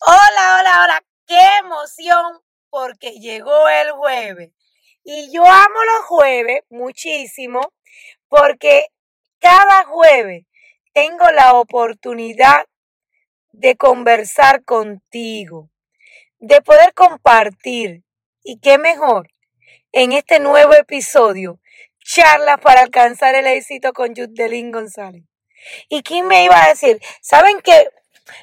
Hola, hola, hola, qué emoción porque llegó el jueves. Y yo amo los jueves muchísimo porque cada jueves tengo la oportunidad de conversar contigo, de poder compartir. Y qué mejor en este nuevo episodio, charlas para alcanzar el éxito con Yudelín González. ¿Y quién me iba a decir? ¿Saben que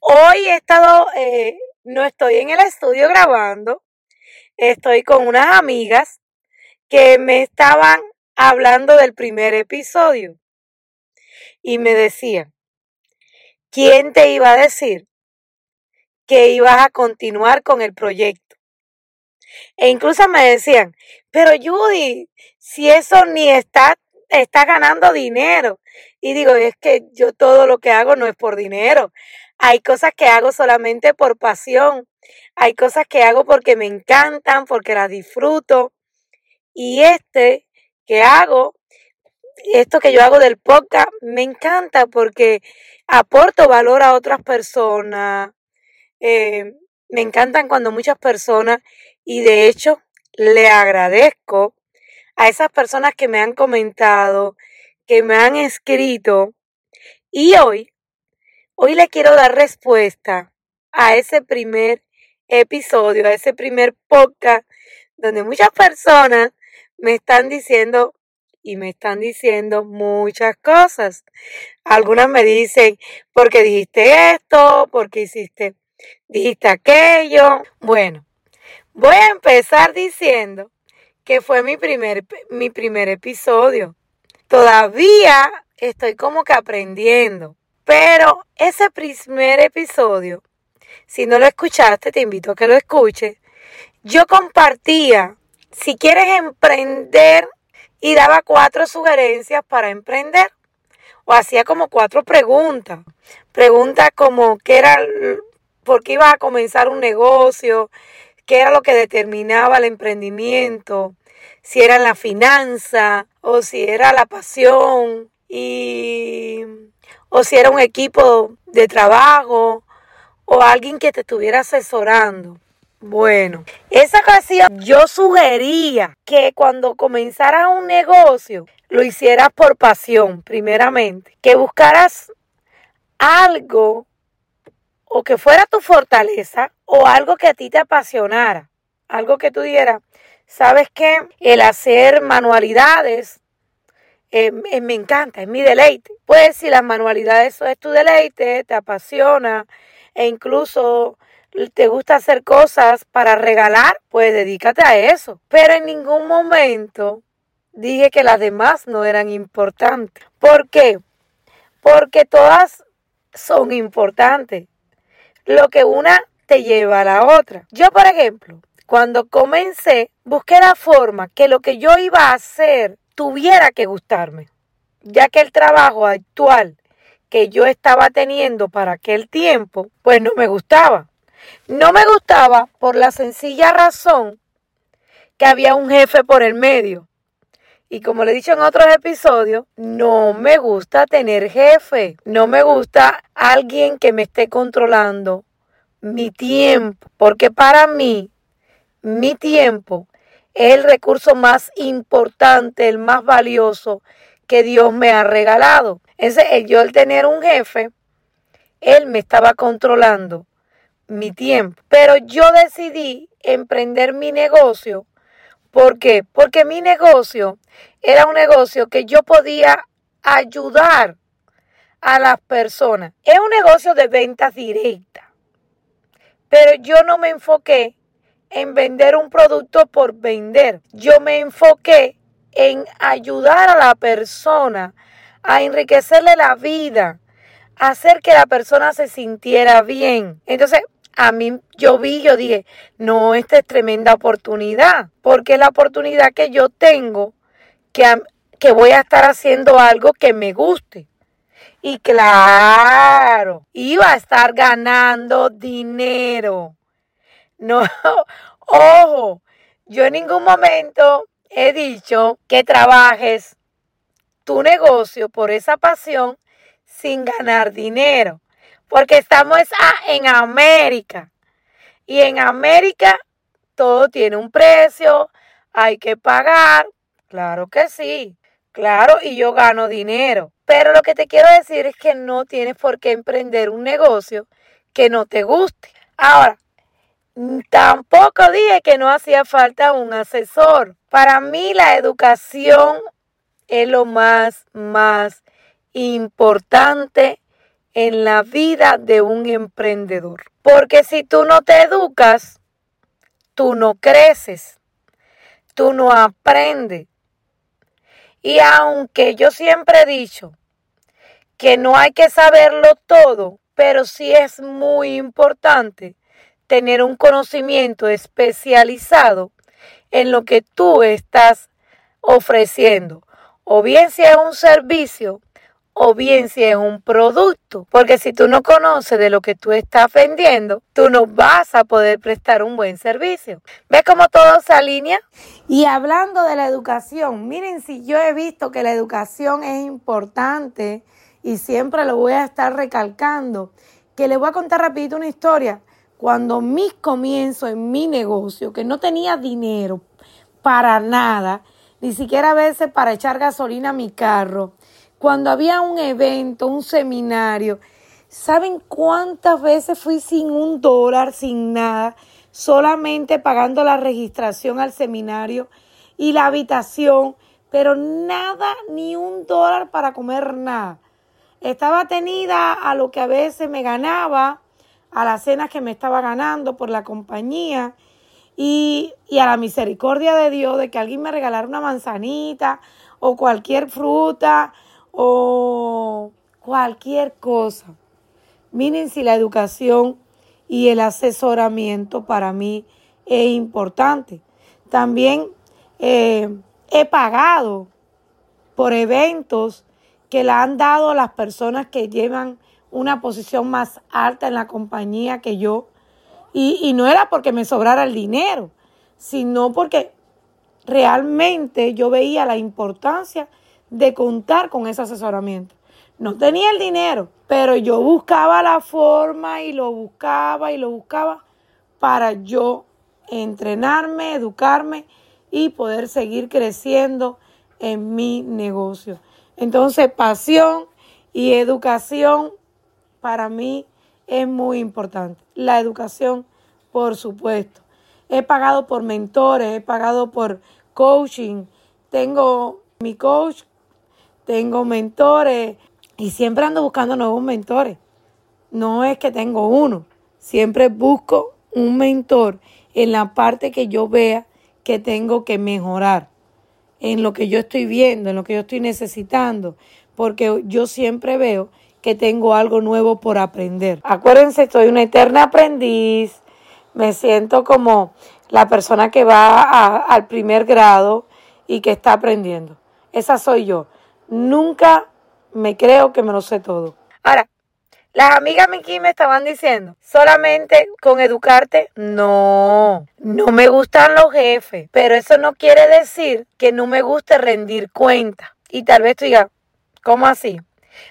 Hoy he estado, eh, no estoy en el estudio grabando, estoy con unas amigas que me estaban hablando del primer episodio y me decían, ¿quién te iba a decir que ibas a continuar con el proyecto? E incluso me decían, pero Judy, si eso ni está, está ganando dinero. Y digo, es que yo todo lo que hago no es por dinero. Hay cosas que hago solamente por pasión. Hay cosas que hago porque me encantan, porque las disfruto. Y este que hago, esto que yo hago del podcast, me encanta porque aporto valor a otras personas. Eh, me encantan cuando muchas personas, y de hecho le agradezco a esas personas que me han comentado, que me han escrito. Y hoy Hoy le quiero dar respuesta a ese primer episodio, a ese primer podcast, donde muchas personas me están diciendo y me están diciendo muchas cosas. Algunas me dicen, porque dijiste esto, porque hiciste, dijiste aquello. Bueno, voy a empezar diciendo que fue mi primer, mi primer episodio. Todavía estoy como que aprendiendo. Pero ese primer episodio, si no lo escuchaste, te invito a que lo escuches. Yo compartía, si quieres emprender, y daba cuatro sugerencias para emprender. O hacía como cuatro preguntas. Preguntas como qué era, por qué ibas a comenzar un negocio, qué era lo que determinaba el emprendimiento, si era la finanza o si era la pasión. Y o si era un equipo de trabajo o alguien que te estuviera asesorando. Bueno, esa ocasión yo sugería que cuando comenzaras un negocio lo hicieras por pasión, primeramente, que buscaras algo o que fuera tu fortaleza o algo que a ti te apasionara, algo que tú dieras, sabes que el hacer manualidades eh, eh, me encanta, es mi deleite. Pues si las manualidades es tu deleite, te apasiona e incluso te gusta hacer cosas para regalar, pues dedícate a eso. Pero en ningún momento dije que las demás no eran importantes. ¿Por qué? Porque todas son importantes. Lo que una te lleva a la otra. Yo, por ejemplo, cuando comencé, busqué la forma que lo que yo iba a hacer tuviera que gustarme, ya que el trabajo actual que yo estaba teniendo para aquel tiempo, pues no me gustaba. No me gustaba por la sencilla razón que había un jefe por el medio. Y como le he dicho en otros episodios, no me gusta tener jefe, no me gusta alguien que me esté controlando mi tiempo, porque para mí mi tiempo es el recurso más importante, el más valioso que Dios me ha regalado. Ese, yo el tener un jefe, él me estaba controlando mi tiempo. Pero yo decidí emprender mi negocio. ¿Por qué? Porque mi negocio era un negocio que yo podía ayudar a las personas. Es un negocio de ventas directas. Pero yo no me enfoqué en vender un producto por vender. Yo me enfoqué en ayudar a la persona a enriquecerle la vida, a hacer que la persona se sintiera bien. Entonces, a mí yo vi, yo dije, no, esta es tremenda oportunidad, porque es la oportunidad que yo tengo que, que voy a estar haciendo algo que me guste. Y claro, iba a estar ganando dinero. No, ojo, yo en ningún momento he dicho que trabajes tu negocio por esa pasión sin ganar dinero. Porque estamos en América. Y en América todo tiene un precio, hay que pagar. Claro que sí, claro, y yo gano dinero. Pero lo que te quiero decir es que no tienes por qué emprender un negocio que no te guste. Ahora, tampoco dije que no hacía falta un asesor. Para mí la educación es lo más, más importante en la vida de un emprendedor. Porque si tú no te educas, tú no creces, tú no aprendes. Y aunque yo siempre he dicho que no hay que saberlo todo, pero sí es muy importante tener un conocimiento especializado en lo que tú estás ofreciendo. O bien si es un servicio o bien si es un producto. Porque si tú no conoces de lo que tú estás vendiendo, tú no vas a poder prestar un buen servicio. ¿Ves cómo todo se alinea? Y hablando de la educación, miren si yo he visto que la educación es importante y siempre lo voy a estar recalcando, que le voy a contar rapidito una historia. Cuando mis comienzos en mi negocio, que no tenía dinero para nada, ni siquiera a veces para echar gasolina a mi carro, cuando había un evento, un seminario, ¿saben cuántas veces fui sin un dólar, sin nada, solamente pagando la registración al seminario y la habitación, pero nada, ni un dólar para comer nada? Estaba tenida a lo que a veces me ganaba, a las cenas que me estaba ganando por la compañía y, y a la misericordia de Dios de que alguien me regalara una manzanita o cualquier fruta o cualquier cosa. Miren si la educación y el asesoramiento para mí es importante. También eh, he pagado por eventos que le han dado las personas que llevan una posición más alta en la compañía que yo. Y, y no era porque me sobrara el dinero, sino porque realmente yo veía la importancia de contar con ese asesoramiento. No tenía el dinero, pero yo buscaba la forma y lo buscaba y lo buscaba para yo entrenarme, educarme y poder seguir creciendo en mi negocio. Entonces, pasión y educación para mí es muy importante. La educación, por supuesto. He pagado por mentores, he pagado por coaching. Tengo mi coach tengo mentores y siempre ando buscando nuevos mentores. No es que tengo uno, siempre busco un mentor en la parte que yo vea que tengo que mejorar, en lo que yo estoy viendo, en lo que yo estoy necesitando, porque yo siempre veo que tengo algo nuevo por aprender. Acuérdense, soy una eterna aprendiz, me siento como la persona que va al primer grado y que está aprendiendo. Esa soy yo. Nunca me creo que me lo sé todo. Ahora, las amigas aquí me estaban diciendo, solamente con educarte, no, no me gustan los jefes, pero eso no quiere decir que no me guste rendir cuenta. Y tal vez tú digas, ¿cómo así?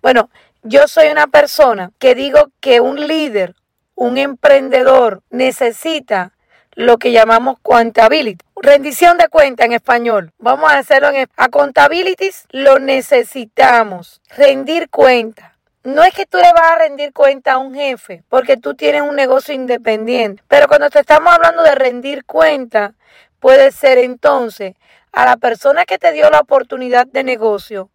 Bueno, yo soy una persona que digo que un líder, un emprendedor necesita lo que llamamos accountability. Rendición de cuenta en español. Vamos a hacerlo en accountabilities. Lo necesitamos. Rendir cuenta. No es que tú le vas a rendir cuenta a un jefe, porque tú tienes un negocio independiente. Pero cuando te estamos hablando de rendir cuenta, puede ser entonces a la persona que te dio la oportunidad de negocio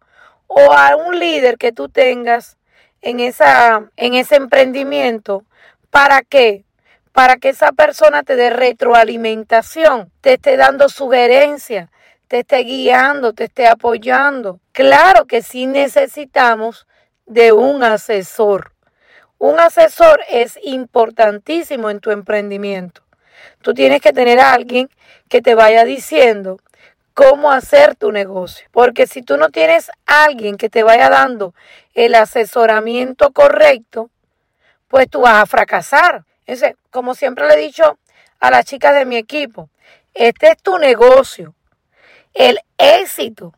o a un líder que tú tengas en, esa, en ese emprendimiento. ¿Para qué? para que esa persona te dé retroalimentación, te esté dando sugerencias, te esté guiando, te esté apoyando. Claro que sí necesitamos de un asesor. Un asesor es importantísimo en tu emprendimiento. Tú tienes que tener alguien que te vaya diciendo cómo hacer tu negocio. Porque si tú no tienes alguien que te vaya dando el asesoramiento correcto, pues tú vas a fracasar como siempre le he dicho a las chicas de mi equipo, este es tu negocio. El éxito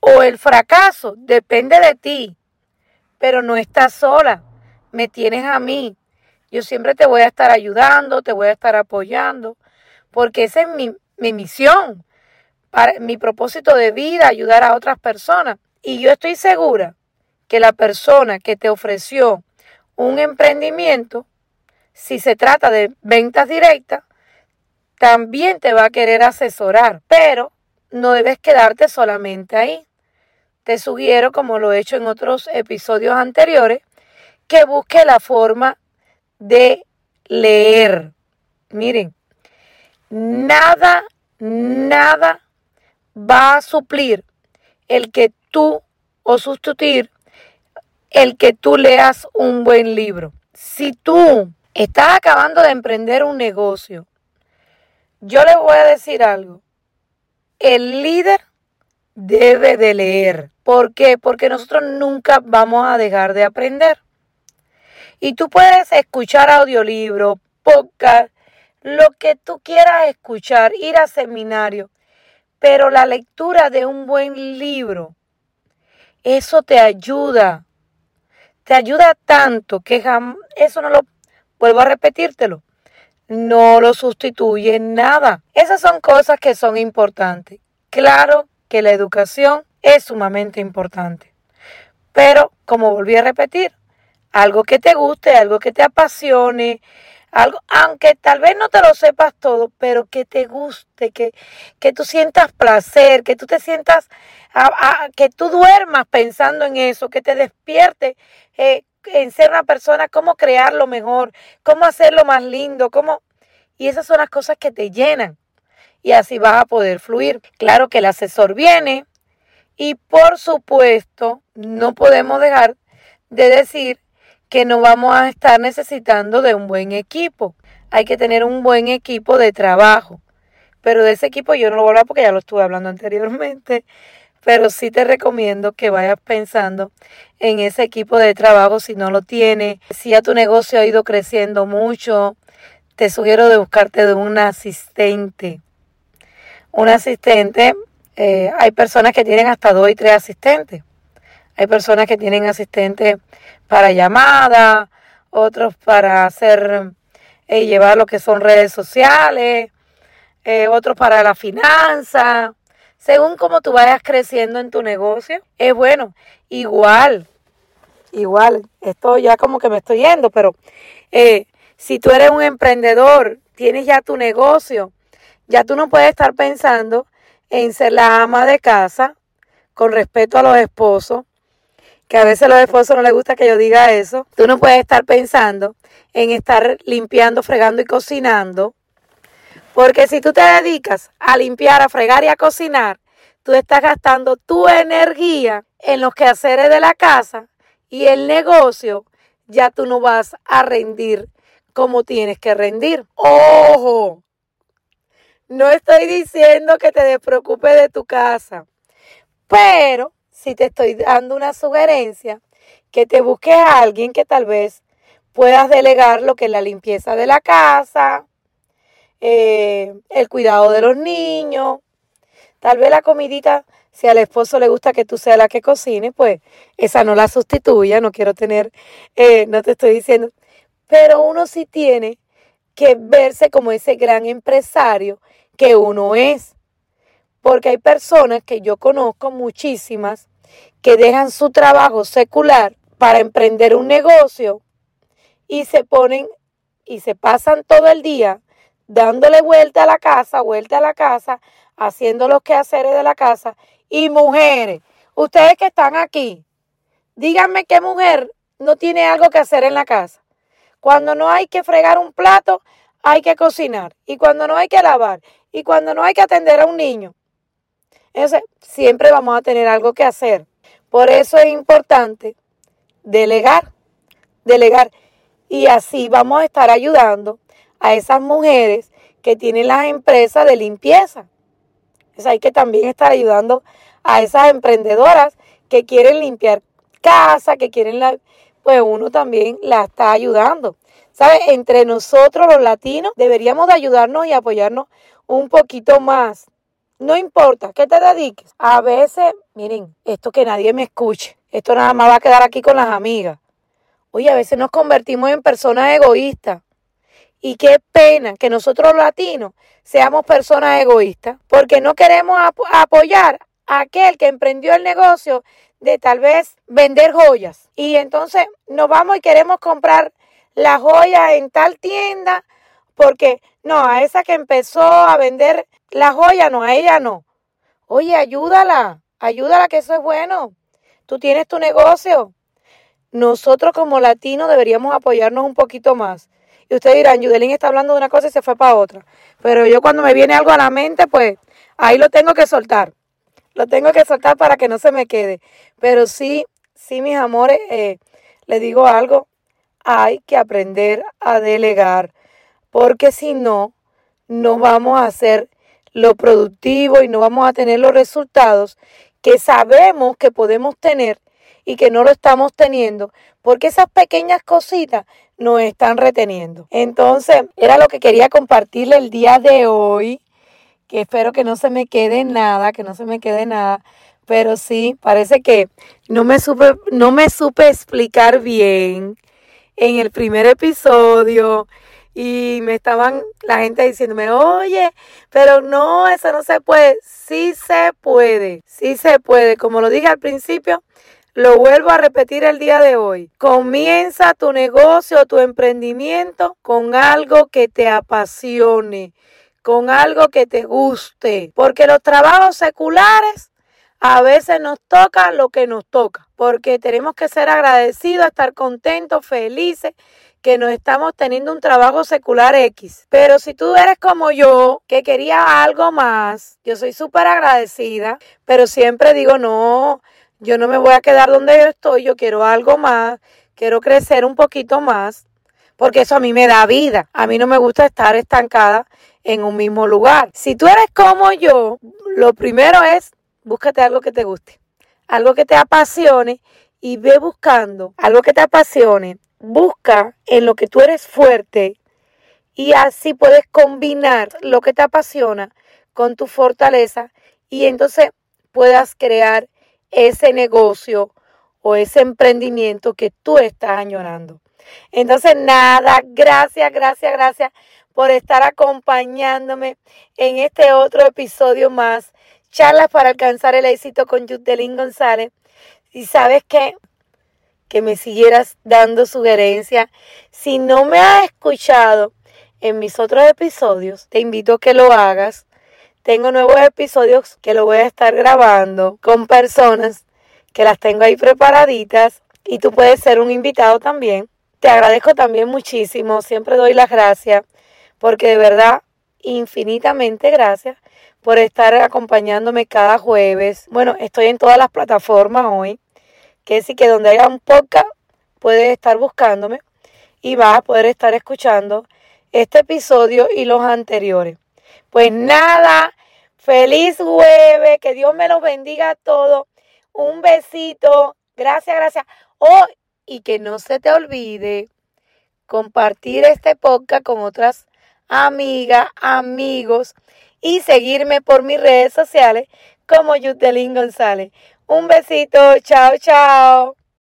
o el fracaso depende de ti, pero no estás sola, me tienes a mí. Yo siempre te voy a estar ayudando, te voy a estar apoyando, porque esa es mi, mi misión, para, mi propósito de vida, ayudar a otras personas. Y yo estoy segura que la persona que te ofreció un emprendimiento, si se trata de ventas directas, también te va a querer asesorar, pero no debes quedarte solamente ahí. Te sugiero, como lo he hecho en otros episodios anteriores, que busque la forma de leer. Miren, nada, nada va a suplir el que tú o sustituir el que tú leas un buen libro. Si tú estás acabando de emprender un negocio, yo les voy a decir algo. El líder debe de leer. ¿Por qué? Porque nosotros nunca vamos a dejar de aprender. Y tú puedes escuchar audiolibro, podcast, lo que tú quieras escuchar, ir a seminario, pero la lectura de un buen libro, eso te ayuda, te ayuda tanto que eso no lo, vuelvo a repetírtelo, no lo sustituye en nada. Esas son cosas que son importantes. Claro que la educación es sumamente importante, pero como volví a repetir, algo que te guste, algo que te apasione, algo, aunque tal vez no te lo sepas todo, pero que te guste, que, que tú sientas placer, que tú te sientas, que tú duermas pensando en eso, que te despierte eh, en ser una persona, cómo crearlo mejor, cómo hacerlo más lindo, cómo... Y esas son las cosas que te llenan. Y así vas a poder fluir. Claro que el asesor viene y por supuesto no podemos dejar de decir que no vamos a estar necesitando de un buen equipo. Hay que tener un buen equipo de trabajo. Pero de ese equipo yo no lo voy a hablar porque ya lo estuve hablando anteriormente. Pero sí te recomiendo que vayas pensando en ese equipo de trabajo si no lo tienes. Si ya tu negocio ha ido creciendo mucho, te sugiero de buscarte de un asistente. Un asistente, eh, hay personas que tienen hasta dos y tres asistentes. Hay personas que tienen asistentes para llamadas, otros para hacer, eh, llevar lo que son redes sociales, eh, otros para la finanza. Según como tú vayas creciendo en tu negocio, es bueno. Igual, igual, esto ya como que me estoy yendo, pero eh, si tú eres un emprendedor, tienes ya tu negocio, ya tú no puedes estar pensando en ser la ama de casa con respeto a los esposos, que a veces a los esposos no les gusta que yo diga eso. Tú no puedes estar pensando en estar limpiando, fregando y cocinando. Porque si tú te dedicas a limpiar, a fregar y a cocinar, tú estás gastando tu energía en los quehaceres de la casa y el negocio, ya tú no vas a rendir como tienes que rendir. Ojo, no estoy diciendo que te despreocupes de tu casa, pero si te estoy dando una sugerencia, que te busques a alguien que tal vez puedas delegar lo que es la limpieza de la casa, eh, el cuidado de los niños, tal vez la comidita, si al esposo le gusta que tú seas la que cocine, pues esa no la sustituya, no quiero tener, eh, no te estoy diciendo, pero uno sí tiene que verse como ese gran empresario que uno es. Porque hay personas que yo conozco muchísimas que dejan su trabajo secular para emprender un negocio y se ponen y se pasan todo el día dándole vuelta a la casa, vuelta a la casa, haciendo los quehaceres de la casa. Y mujeres, ustedes que están aquí, díganme qué mujer no tiene algo que hacer en la casa. Cuando no hay que fregar un plato, hay que cocinar. Y cuando no hay que lavar. Y cuando no hay que atender a un niño. Entonces, siempre vamos a tener algo que hacer. Por eso es importante delegar, delegar. Y así vamos a estar ayudando a esas mujeres que tienen las empresas de limpieza. Es hay que también estar ayudando a esas emprendedoras que quieren limpiar casa, que quieren la, pues uno también la está ayudando. ¿Sabes? Entre nosotros los latinos deberíamos de ayudarnos y apoyarnos un poquito más. No importa que te dediques. A veces, miren, esto que nadie me escuche. Esto nada más va a quedar aquí con las amigas. Oye, a veces nos convertimos en personas egoístas. Y qué pena que nosotros latinos seamos personas egoístas, porque no queremos apoyar a aquel que emprendió el negocio de tal vez vender joyas. Y entonces nos vamos y queremos comprar la joya en tal tienda, porque no, a esa que empezó a vender la joya, no, a ella no. Oye, ayúdala, ayúdala que eso es bueno. Tú tienes tu negocio. Nosotros como latinos deberíamos apoyarnos un poquito más. Y ustedes dirán, Yudelín está hablando de una cosa y se fue para otra. Pero yo cuando me viene algo a la mente, pues ahí lo tengo que soltar. Lo tengo que soltar para que no se me quede. Pero sí, sí, mis amores, eh, les digo algo. Hay que aprender a delegar. Porque si no, no vamos a hacer lo productivo y no vamos a tener los resultados que sabemos que podemos tener y que no lo estamos teniendo, porque esas pequeñas cositas nos están reteniendo. Entonces, era lo que quería compartirle el día de hoy, que espero que no se me quede nada, que no se me quede nada, pero sí, parece que no me supe, no me supe explicar bien en el primer episodio y me estaban la gente diciéndome, oye, pero no, eso no se puede. Sí se puede, sí se puede. Como lo dije al principio, lo vuelvo a repetir el día de hoy. Comienza tu negocio, tu emprendimiento con algo que te apasione, con algo que te guste, porque los trabajos seculares a veces nos toca lo que nos toca, porque tenemos que ser agradecidos, estar contentos, felices que no estamos teniendo un trabajo secular X. Pero si tú eres como yo, que quería algo más, yo soy súper agradecida, pero siempre digo, no, yo no me voy a quedar donde yo estoy, yo quiero algo más, quiero crecer un poquito más, porque eso a mí me da vida. A mí no me gusta estar estancada en un mismo lugar. Si tú eres como yo, lo primero es búscate algo que te guste, algo que te apasione y ve buscando algo que te apasione busca en lo que tú eres fuerte y así puedes combinar lo que te apasiona con tu fortaleza y entonces puedas crear ese negocio o ese emprendimiento que tú estás añorando. Entonces, nada, gracias, gracias, gracias por estar acompañándome en este otro episodio más. Charlas para alcanzar el éxito con Yutelín González. Y sabes que que me siguieras dando sugerencias. Si no me has escuchado en mis otros episodios, te invito a que lo hagas. Tengo nuevos episodios que lo voy a estar grabando con personas que las tengo ahí preparaditas y tú puedes ser un invitado también. Te agradezco también muchísimo, siempre doy las gracias porque de verdad infinitamente gracias por estar acompañándome cada jueves. Bueno, estoy en todas las plataformas hoy que sí que donde haya un podcast puedes estar buscándome y vas a poder estar escuchando este episodio y los anteriores. Pues nada, feliz jueves, que Dios me los bendiga a todos. Un besito, gracias, gracias. Oh, y que no se te olvide compartir este podcast con otras amigas, amigos y seguirme por mis redes sociales como Yutelín González. Un besito, chao, chao.